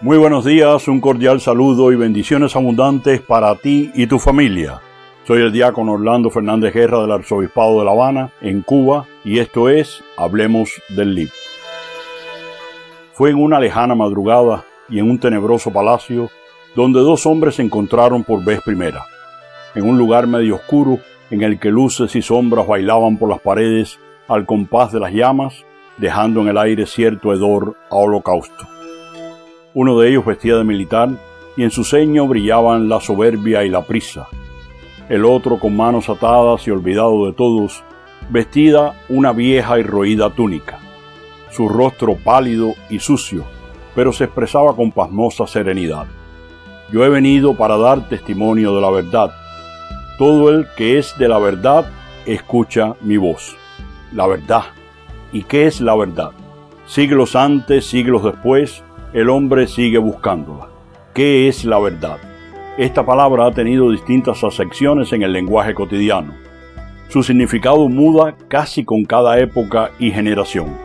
Muy buenos días, un cordial saludo y bendiciones abundantes para ti y tu familia. Soy el diácono Orlando Fernández Guerra del Arzobispado de La Habana, en Cuba, y esto es Hablemos del Libro. Fue en una lejana madrugada y en un tenebroso palacio donde dos hombres se encontraron por vez primera, en un lugar medio oscuro en el que luces y sombras bailaban por las paredes al compás de las llamas, dejando en el aire cierto hedor a holocausto. Uno de ellos vestía de militar y en su ceño brillaban la soberbia y la prisa. El otro, con manos atadas y olvidado de todos, vestida una vieja y roída túnica. Su rostro pálido y sucio, pero se expresaba con pasmosa serenidad. Yo he venido para dar testimonio de la verdad. Todo el que es de la verdad escucha mi voz. La verdad. ¿Y qué es la verdad? Siglos antes, siglos después, el hombre sigue buscándola. ¿Qué es la verdad? Esta palabra ha tenido distintas acepciones en el lenguaje cotidiano. Su significado muda casi con cada época y generación.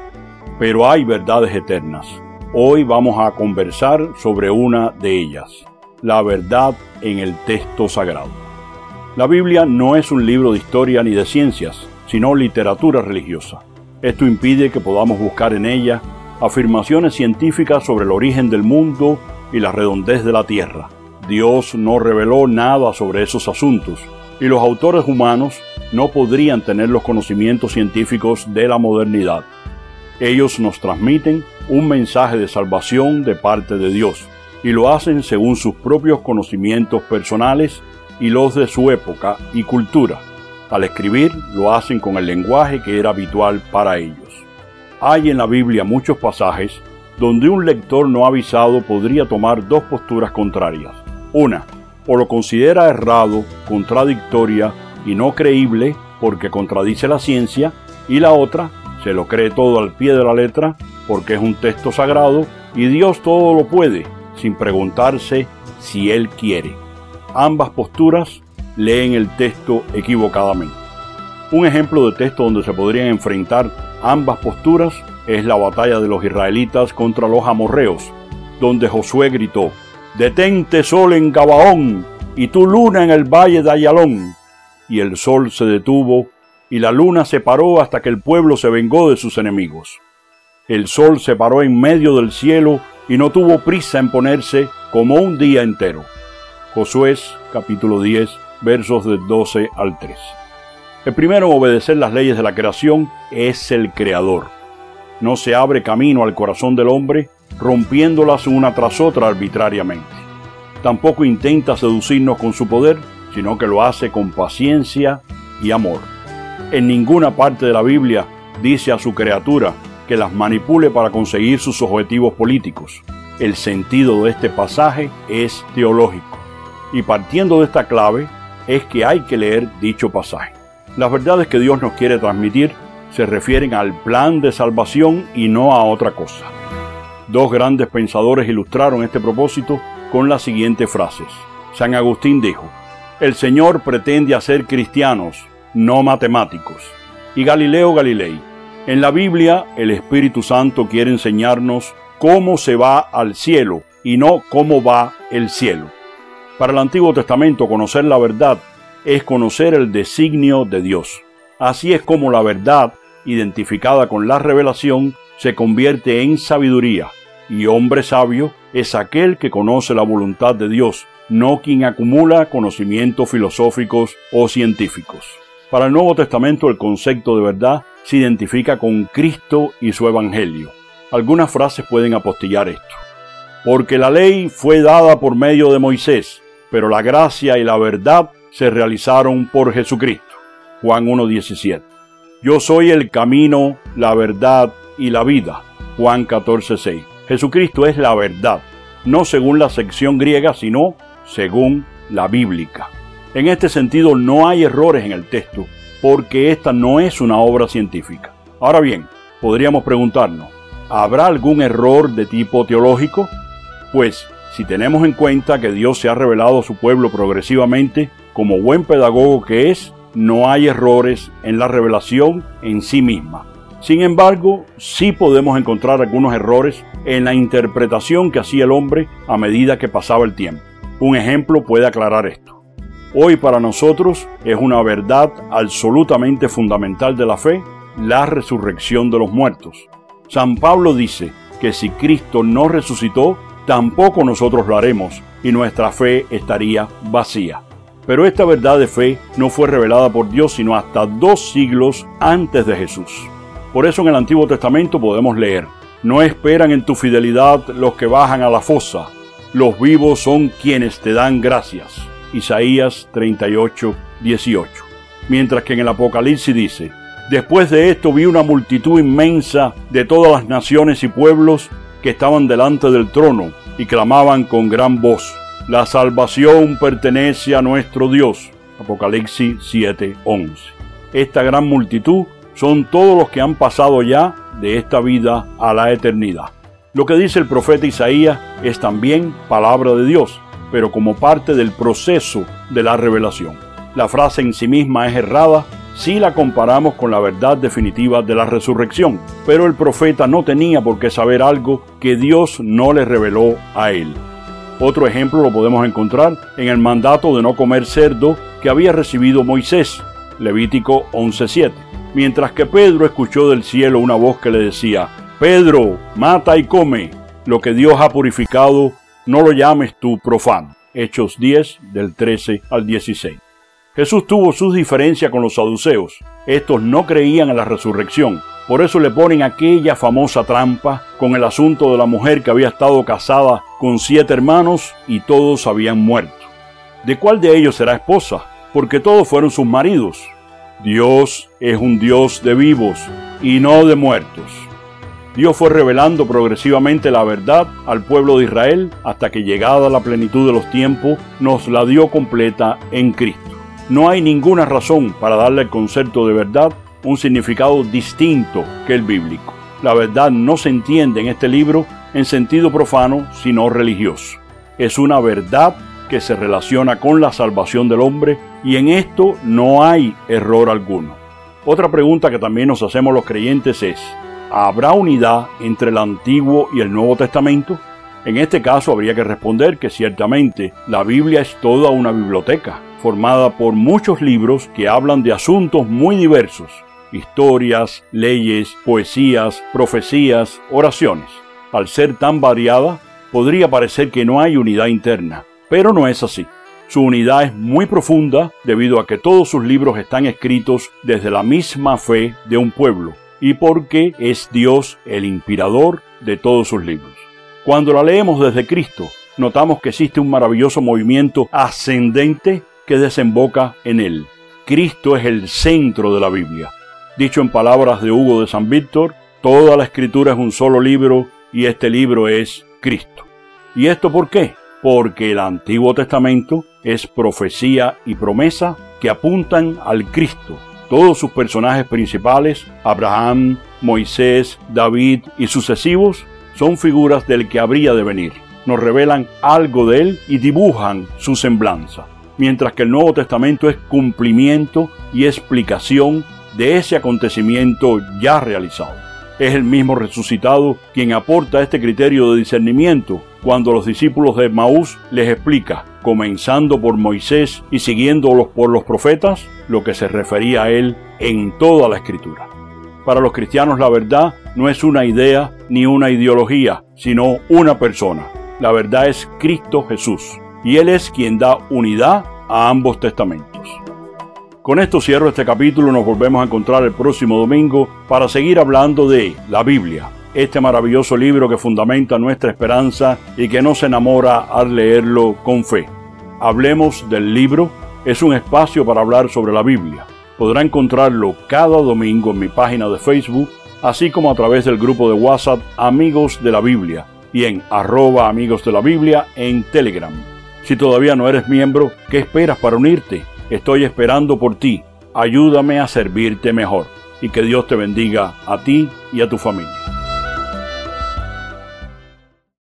Pero hay verdades eternas. Hoy vamos a conversar sobre una de ellas, la verdad en el texto sagrado. La Biblia no es un libro de historia ni de ciencias, sino literatura religiosa. Esto impide que podamos buscar en ella afirmaciones científicas sobre el origen del mundo y la redondez de la Tierra. Dios no reveló nada sobre esos asuntos y los autores humanos no podrían tener los conocimientos científicos de la modernidad. Ellos nos transmiten un mensaje de salvación de parte de Dios y lo hacen según sus propios conocimientos personales y los de su época y cultura. Al escribir lo hacen con el lenguaje que era habitual para ellos. Hay en la Biblia muchos pasajes donde un lector no avisado podría tomar dos posturas contrarias. Una, o lo considera errado, contradictoria y no creíble porque contradice la ciencia, y la otra, se lo cree todo al pie de la letra porque es un texto sagrado y Dios todo lo puede, sin preguntarse si Él quiere. Ambas posturas leen el texto equivocadamente. Un ejemplo de texto donde se podrían enfrentar ambas posturas es la batalla de los israelitas contra los amorreos, donde Josué gritó, Detente sol en Gabaón y tu luna en el valle de Ayalón. Y el sol se detuvo y la luna se paró hasta que el pueblo se vengó de sus enemigos. El sol se paró en medio del cielo y no tuvo prisa en ponerse como un día entero. Josué capítulo 10 versos del 12 al 3. El primero en obedecer las leyes de la creación es el Creador. No se abre camino al corazón del hombre rompiéndolas una tras otra arbitrariamente. Tampoco intenta seducirnos con su poder, sino que lo hace con paciencia y amor. En ninguna parte de la Biblia dice a su criatura que las manipule para conseguir sus objetivos políticos. El sentido de este pasaje es teológico. Y partiendo de esta clave es que hay que leer dicho pasaje. Las verdades que Dios nos quiere transmitir se refieren al plan de salvación y no a otra cosa. Dos grandes pensadores ilustraron este propósito con las siguientes frases. San Agustín dijo, El Señor pretende hacer cristianos, no matemáticos. Y Galileo Galilei, en la Biblia el Espíritu Santo quiere enseñarnos cómo se va al cielo y no cómo va el cielo. Para el Antiguo Testamento conocer la verdad es conocer el designio de Dios. Así es como la verdad, identificada con la revelación, se convierte en sabiduría, y hombre sabio es aquel que conoce la voluntad de Dios, no quien acumula conocimientos filosóficos o científicos. Para el Nuevo Testamento el concepto de verdad se identifica con Cristo y su Evangelio. Algunas frases pueden apostillar esto. Porque la ley fue dada por medio de Moisés, pero la gracia y la verdad se realizaron por Jesucristo. Juan 1.17. Yo soy el camino, la verdad y la vida. Juan 14.6. Jesucristo es la verdad, no según la sección griega, sino según la bíblica. En este sentido no hay errores en el texto, porque esta no es una obra científica. Ahora bien, podríamos preguntarnos, ¿habrá algún error de tipo teológico? Pues, si tenemos en cuenta que Dios se ha revelado a su pueblo progresivamente, como buen pedagogo que es, no hay errores en la revelación en sí misma. Sin embargo, sí podemos encontrar algunos errores en la interpretación que hacía el hombre a medida que pasaba el tiempo. Un ejemplo puede aclarar esto. Hoy para nosotros es una verdad absolutamente fundamental de la fe la resurrección de los muertos. San Pablo dice que si Cristo no resucitó, tampoco nosotros lo haremos y nuestra fe estaría vacía. Pero esta verdad de fe no fue revelada por Dios sino hasta dos siglos antes de Jesús. Por eso en el Antiguo Testamento podemos leer, no esperan en tu fidelidad los que bajan a la fosa, los vivos son quienes te dan gracias. Isaías 38, 18. Mientras que en el Apocalipsis dice, Después de esto vi una multitud inmensa de todas las naciones y pueblos que estaban delante del trono y clamaban con gran voz, La salvación pertenece a nuestro Dios. Apocalipsis 7:11. Esta gran multitud son todos los que han pasado ya de esta vida a la eternidad. Lo que dice el profeta Isaías es también palabra de Dios, pero como parte del proceso de la revelación. La frase en sí misma es errada si la comparamos con la verdad definitiva de la resurrección, pero el profeta no tenía por qué saber algo que Dios no le reveló a él. Otro ejemplo lo podemos encontrar en el mandato de no comer cerdo que había recibido Moisés, Levítico 11.7 mientras que Pedro escuchó del cielo una voz que le decía, Pedro, mata y come, lo que Dios ha purificado, no lo llames tú profano. Hechos 10 del 13 al 16. Jesús tuvo sus diferencias con los saduceos. Estos no creían en la resurrección. Por eso le ponen aquella famosa trampa con el asunto de la mujer que había estado casada con siete hermanos y todos habían muerto. ¿De cuál de ellos será esposa? Porque todos fueron sus maridos. Dios es un Dios de vivos y no de muertos. Dios fue revelando progresivamente la verdad al pueblo de Israel hasta que llegada la plenitud de los tiempos nos la dio completa en Cristo. No hay ninguna razón para darle al concepto de verdad un significado distinto que el bíblico. La verdad no se entiende en este libro en sentido profano, sino religioso. Es una verdad que se relaciona con la salvación del hombre y en esto no hay error alguno. Otra pregunta que también nos hacemos los creyentes es, ¿habrá unidad entre el Antiguo y el Nuevo Testamento? En este caso habría que responder que ciertamente la Biblia es toda una biblioteca, formada por muchos libros que hablan de asuntos muy diversos, historias, leyes, poesías, profecías, oraciones. Al ser tan variada, podría parecer que no hay unidad interna, pero no es así. Su unidad es muy profunda debido a que todos sus libros están escritos desde la misma fe de un pueblo y porque es Dios el inspirador de todos sus libros. Cuando la leemos desde Cristo, notamos que existe un maravilloso movimiento ascendente que desemboca en él. Cristo es el centro de la Biblia. Dicho en palabras de Hugo de San Víctor, toda la escritura es un solo libro y este libro es Cristo. ¿Y esto por qué? porque el Antiguo Testamento es profecía y promesa que apuntan al Cristo. Todos sus personajes principales, Abraham, Moisés, David y sucesivos, son figuras del que habría de venir. Nos revelan algo de él y dibujan su semblanza, mientras que el Nuevo Testamento es cumplimiento y explicación de ese acontecimiento ya realizado. Es el mismo resucitado quien aporta este criterio de discernimiento cuando los discípulos de Maús les explica, comenzando por Moisés y siguiéndolos por los profetas, lo que se refería a él en toda la escritura. Para los cristianos la verdad no es una idea ni una ideología, sino una persona. La verdad es Cristo Jesús, y Él es quien da unidad a ambos testamentos. Con esto cierro este capítulo, nos volvemos a encontrar el próximo domingo para seguir hablando de la Biblia, este maravilloso libro que fundamenta nuestra esperanza y que nos enamora al leerlo con fe. Hablemos del libro es un espacio para hablar sobre la Biblia. Podrá encontrarlo cada domingo en mi página de Facebook, así como a través del grupo de WhatsApp Amigos de la Biblia y en amigos de la Biblia en Telegram. Si todavía no eres miembro, ¿qué esperas para unirte? Estoy esperando por ti. Ayúdame a servirte mejor y que Dios te bendiga a ti y a tu familia.